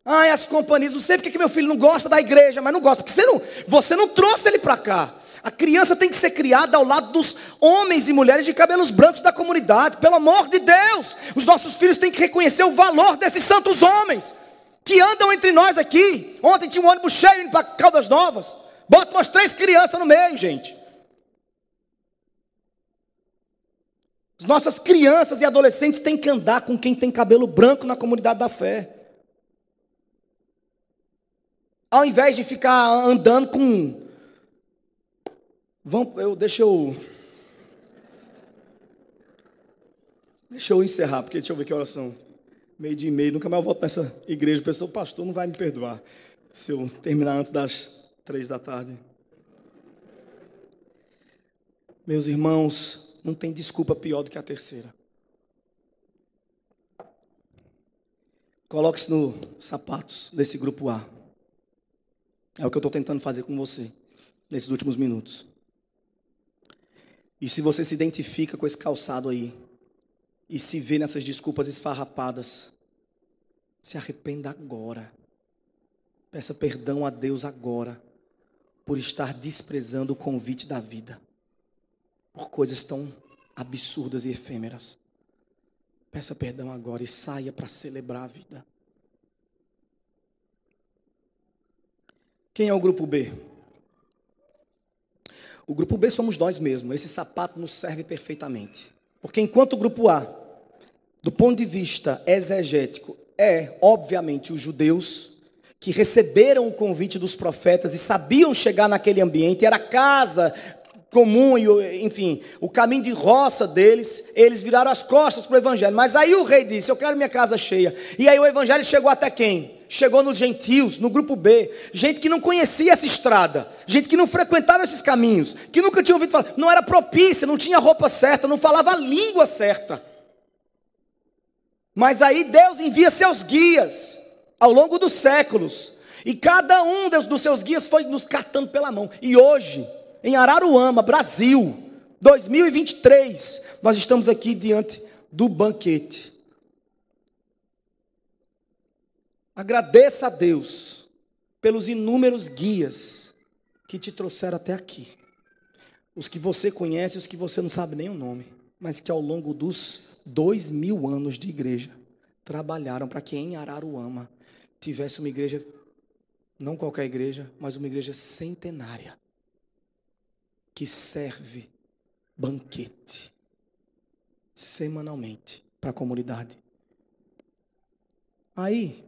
Ah, as companhias, não sei porque que meu filho não gosta da igreja, mas não gosta, porque você não, você não trouxe ele para cá. A criança tem que ser criada ao lado dos homens e mulheres de cabelos brancos da comunidade. Pelo amor de Deus, os nossos filhos têm que reconhecer o valor desses santos homens que andam entre nós aqui. Ontem tinha um ônibus cheio indo para Caldas Novas. Bota umas três crianças no meio, gente. As nossas crianças e adolescentes têm que andar com quem tem cabelo branco na comunidade da fé. Ao invés de ficar andando com Vamos, eu, deixa eu. Deixa eu encerrar, porque deixa eu ver que horas são. Meio dia e meio, nunca mais volto nessa igreja. O pessoal, pastor, não vai me perdoar se eu terminar antes das três da tarde. Meus irmãos, não tem desculpa pior do que a terceira. Coloque-se nos sapatos desse grupo A. É o que eu estou tentando fazer com você nesses últimos minutos. E se você se identifica com esse calçado aí, e se vê nessas desculpas esfarrapadas, se arrependa agora. Peça perdão a Deus agora, por estar desprezando o convite da vida, por coisas tão absurdas e efêmeras. Peça perdão agora e saia para celebrar a vida. Quem é o grupo B? O grupo B somos nós mesmos. Esse sapato nos serve perfeitamente. Porque enquanto o grupo A, do ponto de vista exegético, é, obviamente, os judeus que receberam o convite dos profetas e sabiam chegar naquele ambiente, era casa comum, e, enfim, o caminho de roça deles, eles viraram as costas para o evangelho. Mas aí o rei disse: Eu quero minha casa cheia. E aí o evangelho chegou até quem? Chegou nos gentios, no grupo B, gente que não conhecia essa estrada, gente que não frequentava esses caminhos, que nunca tinha ouvido falar, não era propícia, não tinha roupa certa, não falava a língua certa. Mas aí Deus envia seus guias ao longo dos séculos, e cada um dos seus guias foi nos catando pela mão. E hoje, em Araruama, Brasil, 2023, nós estamos aqui diante do banquete. Agradeça a Deus pelos inúmeros guias que te trouxeram até aqui. Os que você conhece, os que você não sabe nem o nome, mas que ao longo dos dois mil anos de igreja trabalharam para que em Araruama tivesse uma igreja, não qualquer igreja, mas uma igreja centenária que serve banquete semanalmente para a comunidade. Aí,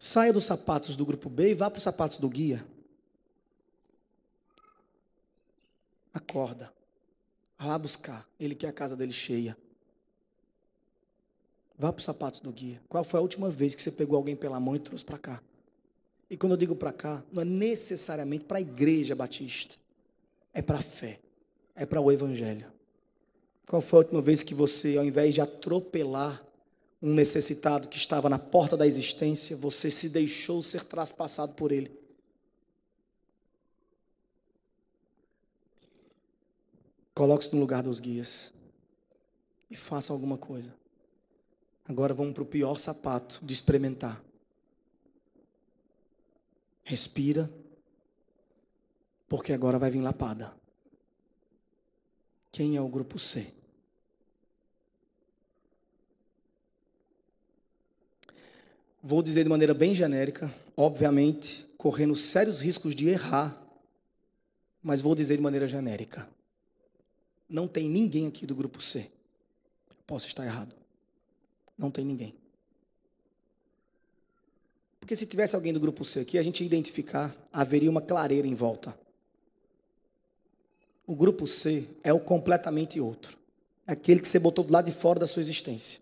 saia dos sapatos do grupo B e vá para os sapatos do guia. Acorda. Vá buscar. Ele quer a casa dele cheia. Vá para os sapatos do guia. Qual foi a última vez que você pegou alguém pela mão e trouxe para cá? E quando eu digo para cá, não é necessariamente para a igreja batista é para a fé, é para o evangelho. Qual foi a última vez que você, ao invés de atropelar um necessitado que estava na porta da existência, você se deixou ser traspassado por ele? Coloque-se no lugar dos guias e faça alguma coisa. Agora vamos para o pior sapato de experimentar. Respira porque agora vai vir lapada. Quem é o grupo C? Vou dizer de maneira bem genérica, obviamente, correndo sérios riscos de errar, mas vou dizer de maneira genérica. Não tem ninguém aqui do grupo C. Posso estar errado. Não tem ninguém. Porque se tivesse alguém do grupo C aqui, a gente ia identificar, haveria uma clareira em volta. O grupo C é o completamente outro. É aquele que você botou do lado de fora da sua existência.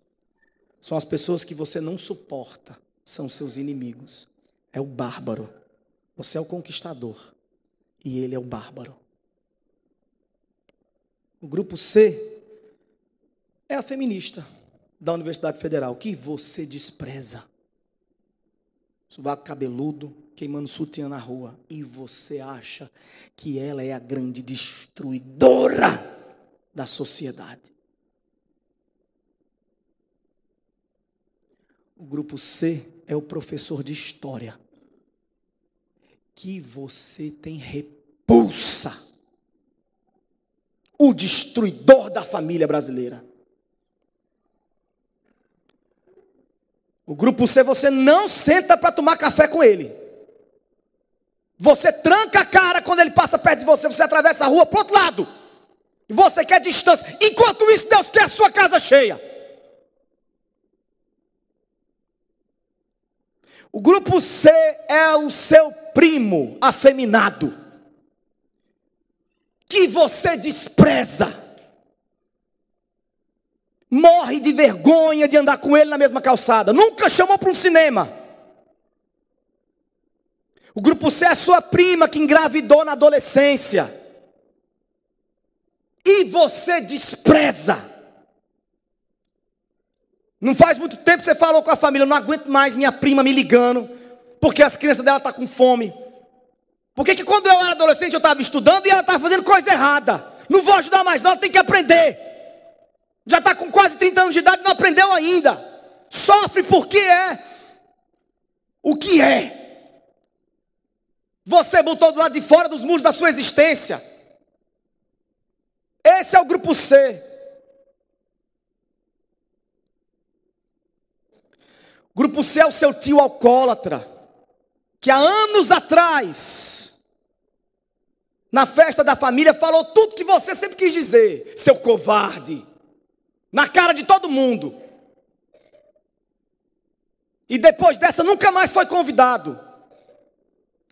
São as pessoas que você não suporta, são seus inimigos. É o bárbaro. Você é o conquistador e ele é o bárbaro. O grupo C é a feminista da Universidade Federal que você despreza. Subaco cabeludo, queimando sutiã na rua. E você acha que ela é a grande destruidora da sociedade. O grupo C é o professor de história. Que você tem repulsa. O destruidor da família brasileira. O grupo C você não senta para tomar café com ele. Você tranca a cara quando ele passa perto de você, você atravessa a rua para outro lado. E você quer distância. Enquanto isso, Deus quer a sua casa cheia. O grupo C é o seu primo afeminado, que você despreza morre de vergonha de andar com ele na mesma calçada. Nunca chamou para um cinema. O grupo C é sua prima que engravidou na adolescência. E você despreza. Não faz muito tempo você falou com a família, não aguento mais minha prima me ligando, porque as crianças dela estão tá com fome. Por que, que quando eu era adolescente eu estava estudando e ela estava fazendo coisa errada? Não vou ajudar mais, não, ela tem que aprender. Já está com quase 30 anos de idade não aprendeu ainda. Sofre porque é o que é. Você botou do lado de fora dos muros da sua existência. Esse é o grupo C. Grupo C é o seu tio alcoólatra, que há anos atrás, na festa da família, falou tudo que você sempre quis dizer, seu covarde na cara de todo mundo. E depois dessa nunca mais foi convidado.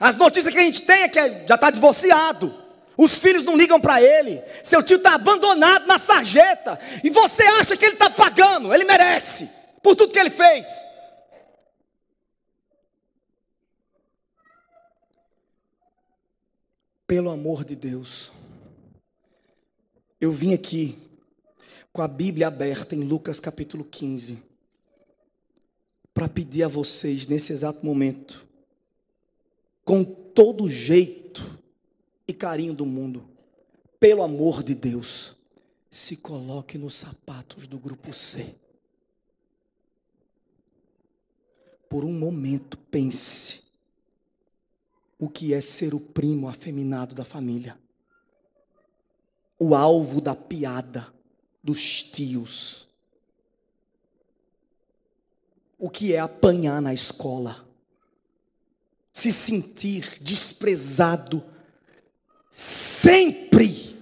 As notícias que a gente tem é que já está divorciado. Os filhos não ligam para ele. Seu tio está abandonado na sarjeta. E você acha que ele está pagando. Ele merece. Por tudo que ele fez. Pelo amor de Deus. Eu vim aqui com a Bíblia aberta em Lucas capítulo 15 para pedir a vocês nesse exato momento, com todo jeito e carinho do mundo, pelo amor de Deus, se coloque nos sapatos do grupo C. Por um momento, pense o que é ser o primo afeminado da família, o alvo da piada dos tios. O que é apanhar na escola, se sentir desprezado sempre,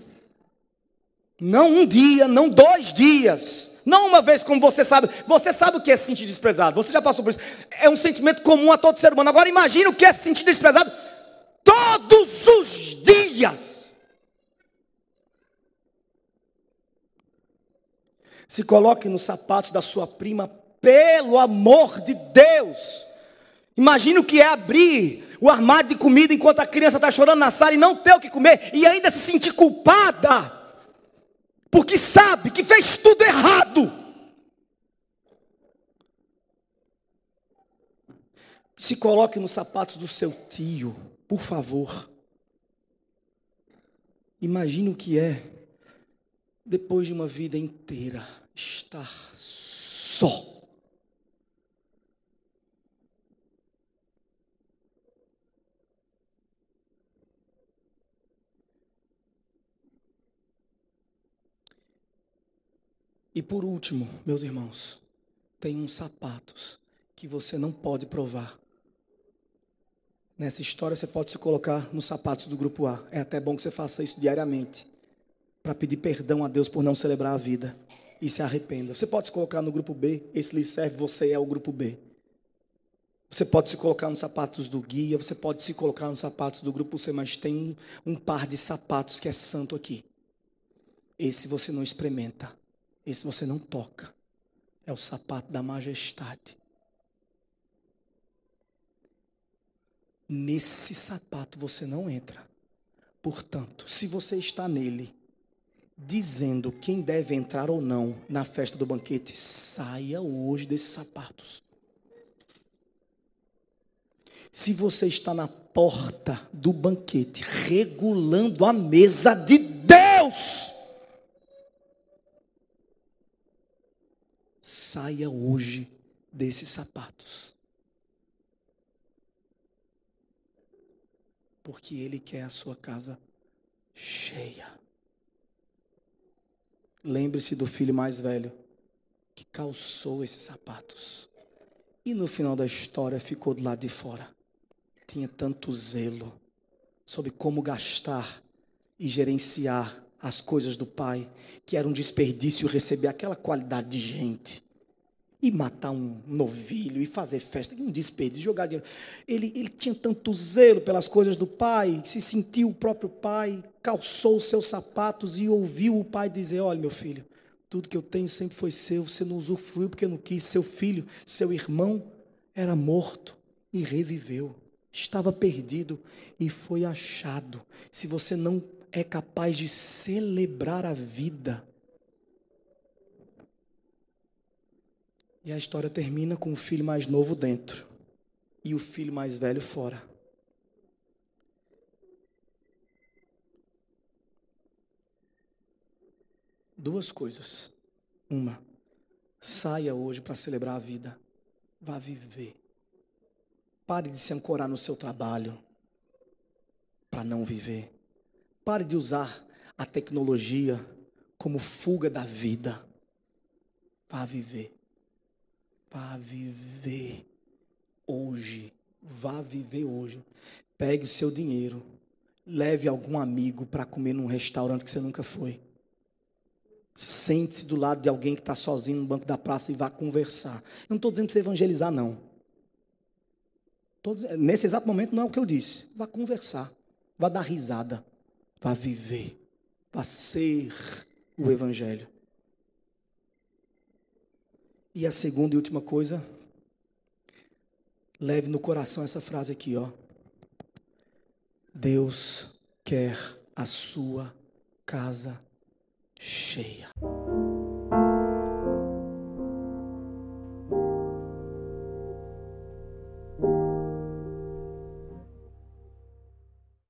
não um dia, não dois dias, não uma vez, como você sabe, você sabe o que é se sentir desprezado, você já passou por isso, é um sentimento comum a todo ser humano. Agora imagine o que é se sentir desprezado todos os dias. Se coloque nos sapatos da sua prima pelo amor de Deus. Imagina o que é abrir o armário de comida enquanto a criança está chorando na sala e não ter o que comer e ainda se sentir culpada, porque sabe que fez tudo errado. Se coloque nos sapatos do seu tio, por favor. Imagine o que é, depois de uma vida inteira, estar só. E por último, meus irmãos, tem uns sapatos que você não pode provar. Nessa história você pode se colocar nos sapatos do grupo A. É até bom que você faça isso diariamente. Para pedir perdão a Deus por não celebrar a vida. E se arrependa. Você pode se colocar no grupo B. Esse lhe serve, você é o grupo B. Você pode se colocar nos sapatos do guia. Você pode se colocar nos sapatos do grupo C. Mas tem um, um par de sapatos que é santo aqui. Esse você não experimenta. Esse você não toca. É o sapato da majestade. Nesse sapato você não entra. Portanto, se você está nele, dizendo quem deve entrar ou não na festa do banquete, saia hoje desses sapatos. Se você está na porta do banquete, regulando a mesa de Deus, saia hoje desses sapatos. Porque Ele quer a sua casa cheia. Lembre-se do filho mais velho que calçou esses sapatos. E no final da história ficou do lado de fora. Tinha tanto zelo sobre como gastar e gerenciar as coisas do pai, que era um desperdício receber aquela qualidade de gente e matar um novilho e fazer festa, um desperdício, jogar dinheiro. Ele, ele tinha tanto zelo pelas coisas do pai, se sentiu o próprio pai, calçou os seus sapatos e ouviu o pai dizer: Olha, meu filho, tudo que eu tenho sempre foi seu, você não usufruiu porque não quis. Seu filho, seu irmão, era morto e reviveu. Estava perdido e foi achado. Se você não é capaz de celebrar a vida, E a história termina com o filho mais novo dentro e o filho mais velho fora. Duas coisas. Uma, saia hoje para celebrar a vida. Vá viver. Pare de se ancorar no seu trabalho para não viver. Pare de usar a tecnologia como fuga da vida. Vá viver. Vá viver hoje. Vá viver hoje. Pegue o seu dinheiro. Leve algum amigo para comer num restaurante que você nunca foi. Sente-se do lado de alguém que está sozinho no banco da praça e vá conversar. Eu não estou dizendo para você evangelizar, não. Todos, nesse exato momento não é o que eu disse. Vá conversar, vá dar risada, vá viver, vá ser o Evangelho. E a segunda e última coisa, leve no coração essa frase aqui, ó. Deus quer a sua casa cheia.